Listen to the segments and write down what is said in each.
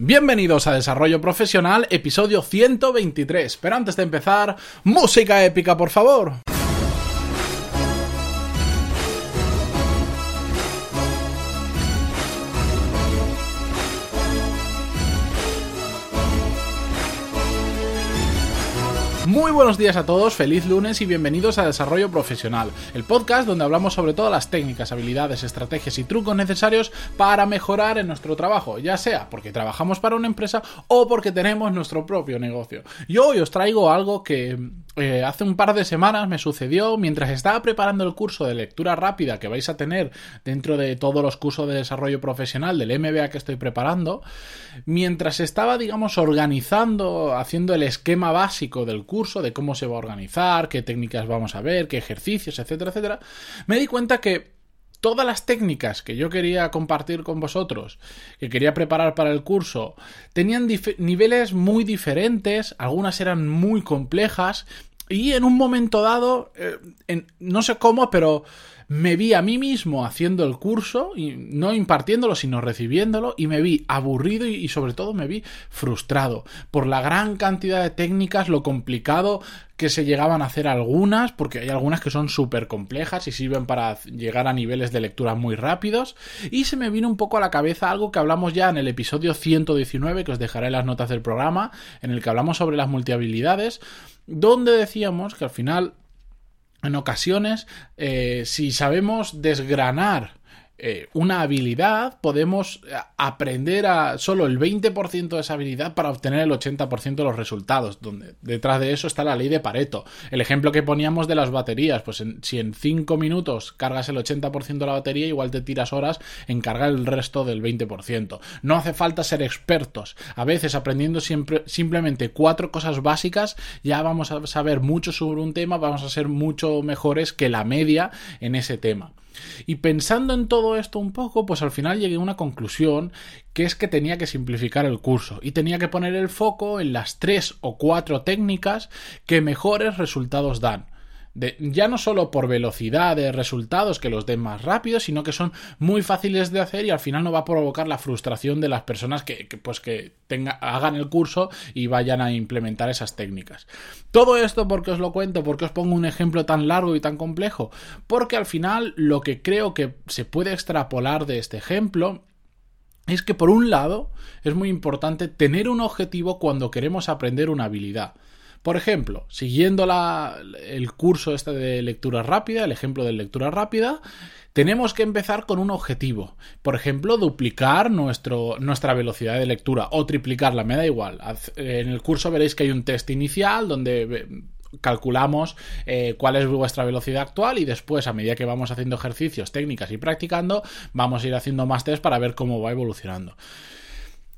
Bienvenidos a Desarrollo Profesional, episodio 123. Pero antes de empezar, música épica, por favor. Muy buenos días a todos, feliz lunes y bienvenidos a Desarrollo Profesional, el podcast donde hablamos sobre todas las técnicas, habilidades, estrategias y trucos necesarios para mejorar en nuestro trabajo, ya sea porque trabajamos para una empresa o porque tenemos nuestro propio negocio. Y hoy os traigo algo que eh, hace un par de semanas me sucedió mientras estaba preparando el curso de lectura rápida que vais a tener dentro de todos los cursos de desarrollo profesional del MBA que estoy preparando, mientras estaba, digamos, organizando, haciendo el esquema básico del curso, de cómo se va a organizar, qué técnicas vamos a ver, qué ejercicios, etcétera, etcétera, me di cuenta que todas las técnicas que yo quería compartir con vosotros, que quería preparar para el curso, tenían niveles muy diferentes, algunas eran muy complejas y en un momento dado, eh, no sé cómo, pero me vi a mí mismo haciendo el curso, y no impartiéndolo, sino recibiéndolo, y me vi aburrido y, sobre todo me vi frustrado por la gran cantidad de técnicas, lo complicado que se llegaban a hacer algunas, porque hay algunas que son súper complejas y sirven para llegar a niveles de lectura muy rápidos, y se me vino un poco a la cabeza algo que hablamos ya en el episodio 119, que os dejaré las notas del programa, en el que hablamos sobre las multihabilidades, donde decíamos que al final en ocasiones, eh, si sabemos desgranar eh, una habilidad, podemos eh, aprender a solo el 20% de esa habilidad para obtener el 80% de los resultados. Donde detrás de eso está la ley de Pareto. El ejemplo que poníamos de las baterías, pues si en 5 minutos cargas el 80% de la batería, igual te tiras horas en cargar el resto del 20%. No hace falta ser expertos. A veces aprendiendo siempre, simplemente cuatro cosas básicas, ya vamos a saber mucho sobre un tema, vamos a ser mucho mejores que la media en ese tema. Y pensando en todo esto un poco, pues al final llegué a una conclusión que es que tenía que simplificar el curso y tenía que poner el foco en las tres o cuatro técnicas que mejores resultados dan ya no solo por velocidad de resultados que los den más rápido, sino que son muy fáciles de hacer y al final no va a provocar la frustración de las personas que, pues que hagan el curso y vayan a implementar esas técnicas. Todo esto porque os lo cuento, porque os pongo un ejemplo tan largo y tan complejo, porque al final lo que creo que se puede extrapolar de este ejemplo es que por un lado es muy importante tener un objetivo cuando queremos aprender una habilidad. Por ejemplo, siguiendo el curso este de lectura rápida, el ejemplo de lectura rápida, tenemos que empezar con un objetivo. Por ejemplo, duplicar nuestra velocidad de lectura o triplicarla, me da igual. En el curso veréis que hay un test inicial donde eh, calculamos eh, cuál es vuestra velocidad actual y después a medida que vamos haciendo ejercicios, técnicas y practicando, vamos a ir haciendo más test para ver cómo va evolucionando.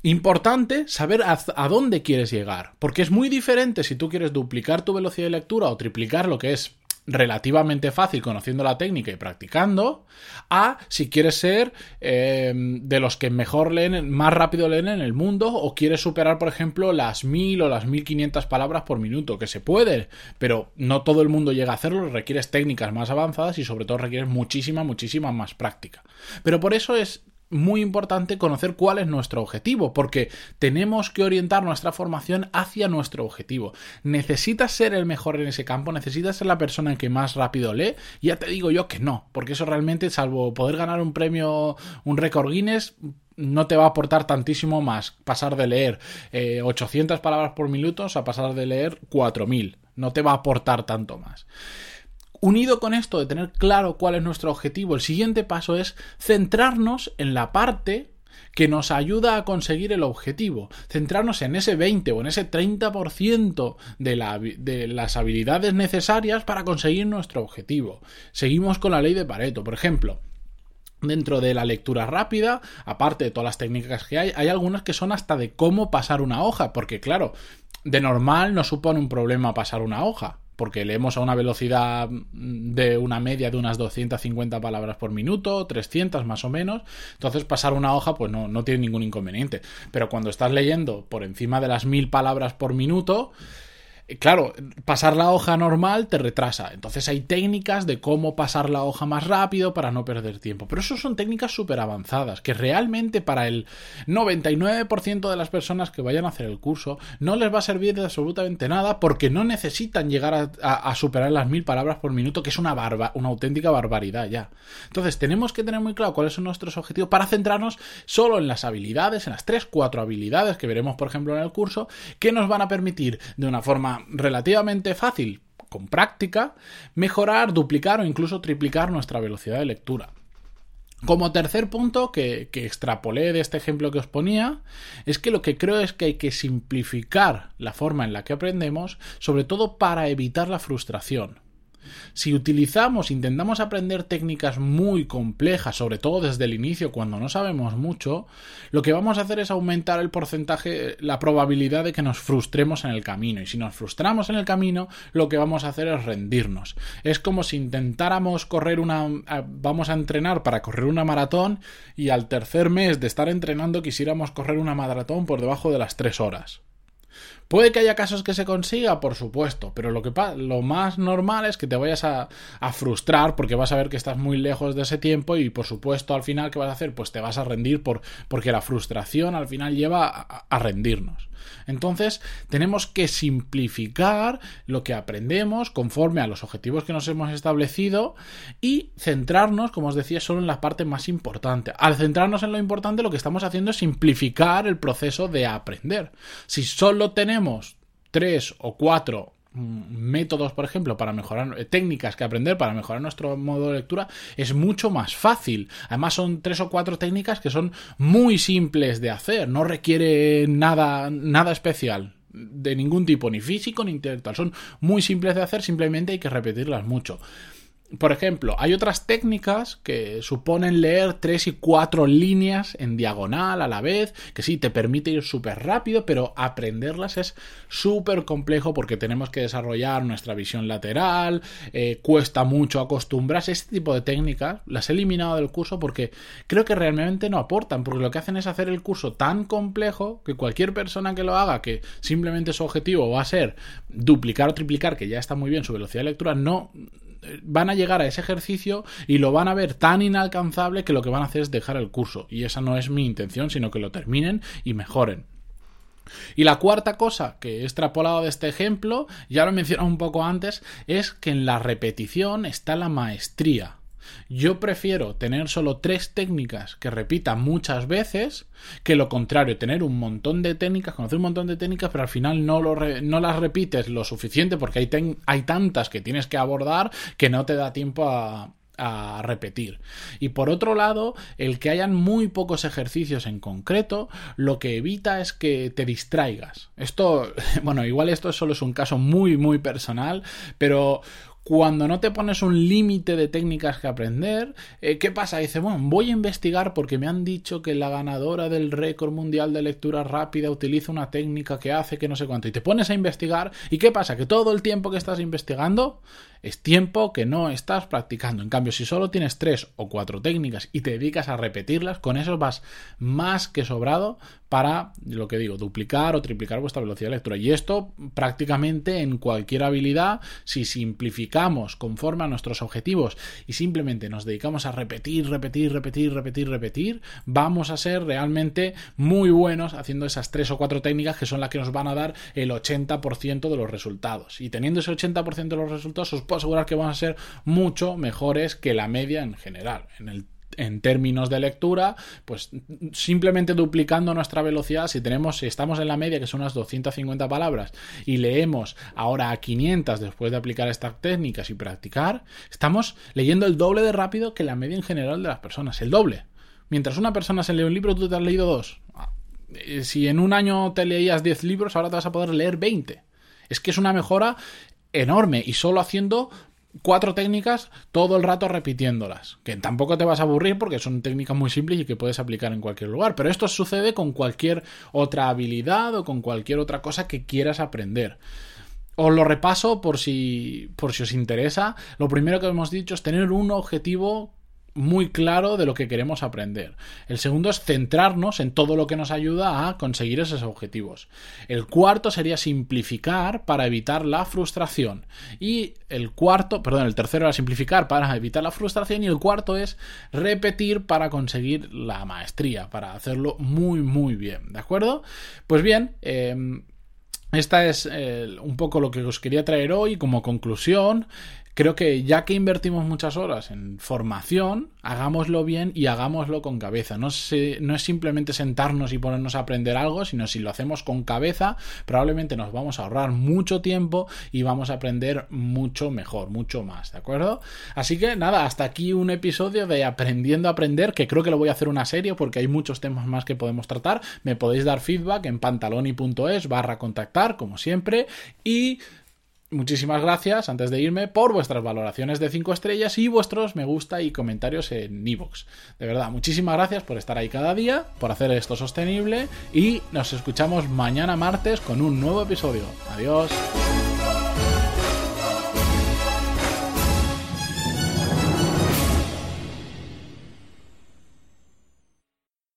Importante saber a, dónde quieres llegar, porque es muy diferente si tú quieres duplicar tu velocidad de lectura o triplicar lo que es relativamente fácil conociendo la técnica y practicando, a si quieres ser eh, de los que mejor leen, más rápido leen en el mundo, o quieres superar, por ejemplo, las 1000 o las 1500 palabras por minuto, que se puede, pero no todo el mundo llega a hacerlo, requieres técnicas más avanzadas y sobre todo requieres muchísima, muchísima más práctica. Pero por eso es muy importante conocer cuál es nuestro objetivo, porque tenemos que orientar nuestra formación hacia nuestro objetivo. Necesitas ser el mejor en ese campo, necesitas ser la persona que más rápido lee. Ya te digo yo que no, porque eso realmente, salvo poder ganar un premio, un récord Guinness, no te va a aportar tantísimo más pasar de leer 800 eh, palabras por minuto a pasar de leer 4000. No te va a aportar tanto más. Unido con esto de tener claro cuál es nuestro objetivo, el siguiente paso es centrarnos en la parte que nos ayuda a conseguir el objetivo. Centrarnos en ese 20 o en ese 30% de, de las habilidades necesarias para conseguir nuestro objetivo. Seguimos con la ley de Pareto, por ejemplo. Dentro de la lectura rápida, aparte de todas las técnicas que hay, hay algunas que son hasta de cómo pasar una hoja, porque claro, de normal no supone un problema pasar una hoja porque leemos a una velocidad de una media de unas 250 palabras por minuto, 300 más o menos, entonces pasar una hoja pues no, no tiene ningún inconveniente. Pero cuando estás leyendo por encima de las 1000 palabras por minuto, claro, pasar la hoja normal te retrasa. Entonces hay técnicas de cómo pasar la hoja más rápido para no perder tiempo. Pero eso son técnicas súper avanzadas, que realmente para el 99% de las personas que vayan a hacer el curso no les va a servir de absolutamente nada porque no necesitan llegar a, superar las mil palabras por minuto, que es una, barba, una auténtica barbaridad ya. Entonces tenemos que tener muy claro cuáles son nuestros objetivos para centrarnos solo en las habilidades, en las 3-4 habilidades que veremos, por ejemplo, en el curso, que nos van a permitir de una forma relativamente fácil, con práctica, mejorar, duplicar o incluso triplicar nuestra velocidad de lectura. Como tercer punto que, que, extrapolé de este ejemplo que os ponía, es que lo que creo es que hay que simplificar la forma en la que aprendemos, sobre todo para evitar la frustración. Si utilizamos, intentamos aprender técnicas muy complejas, sobre todo desde el inicio cuando no sabemos mucho, lo que vamos a hacer es aumentar el porcentaje, la probabilidad de que nos frustremos en el camino. Y si nos frustramos en el camino, lo que vamos a hacer es rendirnos. Es como si intentáramos correr una... vamos a entrenar para correr una maratón y al tercer mes de estar entrenando quisiéramos correr una maratón por debajo de las tres horas. Puede que haya casos que se consiga, por supuesto, pero lo, que lo más normal es que te vayas a, frustrar porque vas a ver que estás muy lejos de ese tiempo y por supuesto al final ¿qué vas a hacer? Pues te vas a rendir por, porque la frustración al final lleva a rendirnos. Entonces, tenemos que simplificar lo que aprendemos conforme a los objetivos que nos hemos establecido y centrarnos, como os decía, solo en la parte más importante. Al centrarnos en lo importante, lo que estamos haciendo es simplificar el proceso de aprender. Si solo tenemos tres o cuatro métodos, por ejemplo, para mejorar eh, técnicas que aprender para mejorar nuestro modo de lectura es mucho más fácil. Además son tres o cuatro técnicas que son muy simples de hacer, no requiere nada nada especial de ningún tipo, ni físico ni intelectual. Son muy simples de hacer, simplemente hay que repetirlas mucho. Por ejemplo, hay otras técnicas que suponen leer tres y cuatro líneas en diagonal a la vez, que sí, te permite ir súper rápido, pero aprenderlas es súper complejo porque tenemos que desarrollar nuestra visión lateral, eh, cuesta mucho acostumbrarse. Este tipo de técnicas las he eliminado del curso porque creo que realmente no aportan, porque lo que hacen es hacer el curso tan complejo que cualquier persona que lo haga, que simplemente su objetivo va a ser duplicar o triplicar, que ya está muy bien su velocidad de lectura, no van a llegar a ese ejercicio y lo van a ver tan inalcanzable que lo que van a hacer es dejar el curso. Y esa no es mi intención, sino que lo terminen y mejoren. Y la cuarta cosa que he extrapolado de este ejemplo, ya lo he mencionado un poco antes, es que en la repetición está la maestría. Yo prefiero tener solo tres técnicas que repita muchas veces que lo contrario, tener un montón de técnicas, conocer un montón de técnicas, pero al final no, lo no las repites lo suficiente porque hay, hay tantas que tienes que abordar que no te da tiempo a, a repetir. Y por otro lado, el que hayan muy pocos ejercicios en concreto, lo que evita es que te distraigas. Esto, bueno, igual esto solo es un caso muy, muy personal, pero cuando no te pones un límite de técnicas que aprender, eh, ¿qué pasa? Dice, bueno, voy a investigar porque me han dicho que la ganadora del récord mundial de lectura rápida utiliza una técnica que hace que no sé cuánto. Y te pones a investigar, ¿y qué pasa? Que todo el tiempo que estás investigando es tiempo que no estás practicando. En cambio, si solo tienes tres o cuatro técnicas y te dedicas a repetirlas, con eso vas más que sobrado para, lo que digo, duplicar o triplicar vuestra velocidad de lectura. Y esto prácticamente en cualquier habilidad, si simplificamos conforme a nuestros objetivos y simplemente nos dedicamos a repetir, repetir, repetir, repetir, repetir, vamos a ser realmente muy buenos haciendo esas tres o cuatro técnicas que son las que nos van a dar el 80% de los resultados. Y teniendo ese 80% de los resultados, os puedo asegurar que van a ser mucho mejores que la media en general. En el en términos de lectura, pues simplemente duplicando nuestra velocidad, si tenemos, si estamos en la media, que son unas 250 palabras, y leemos ahora a 500 después de aplicar estas técnicas y practicar, estamos leyendo el doble de rápido que la media en general de las personas, el doble. Mientras una persona se lee un libro, tú te has leído dos. Eh, si en un año te leías 10 libros, ahora te vas a poder leer 20. Es que es una mejora enorme y solo haciendo cuatro técnicas todo el rato repitiéndolas. Que tampoco te vas a aburrir porque son técnicas muy simples y que puedes aplicar en cualquier lugar. Pero esto sucede con cualquier otra habilidad o con cualquier otra cosa que quieras aprender. Os lo repaso por si, por si os interesa. Lo primero que hemos dicho es tener un objetivo muy claro de lo que queremos aprender. El segundo es centrarnos en todo lo que nos ayuda a conseguir esos objetivos. El cuarto sería simplificar para evitar la frustración. Y el cuarto, perdón, el tercero era simplificar para evitar la frustración y el cuarto es repetir para conseguir la maestría, para hacerlo muy muy bien. ¿De acuerdo? Pues bien, eh, esta es eh, un poco lo que os quería traer hoy como conclusión creo que ya que invertimos muchas horas en formación, hagámoslo bien y hagámoslo con cabeza. No, es simplemente sentarnos y ponernos a aprender algo, sino si lo hacemos con cabeza, probablemente nos vamos a ahorrar mucho tiempo y vamos a aprender mucho mejor, mucho más, ¿de acuerdo? Así que nada, hasta aquí un episodio de Aprendiendo a Aprender, que creo que lo voy a hacer una serie porque hay muchos temas más que podemos tratar. Me podéis dar feedback en pantaloni.es barra contactar, como siempre, y Muchísimas gracias, antes de irme, por vuestras valoraciones de 5 estrellas y vuestros me gusta y comentarios en iVoox. De verdad, muchísimas gracias por estar ahí cada día, por hacer esto sostenible y nos escuchamos mañana martes con un nuevo episodio. Adiós.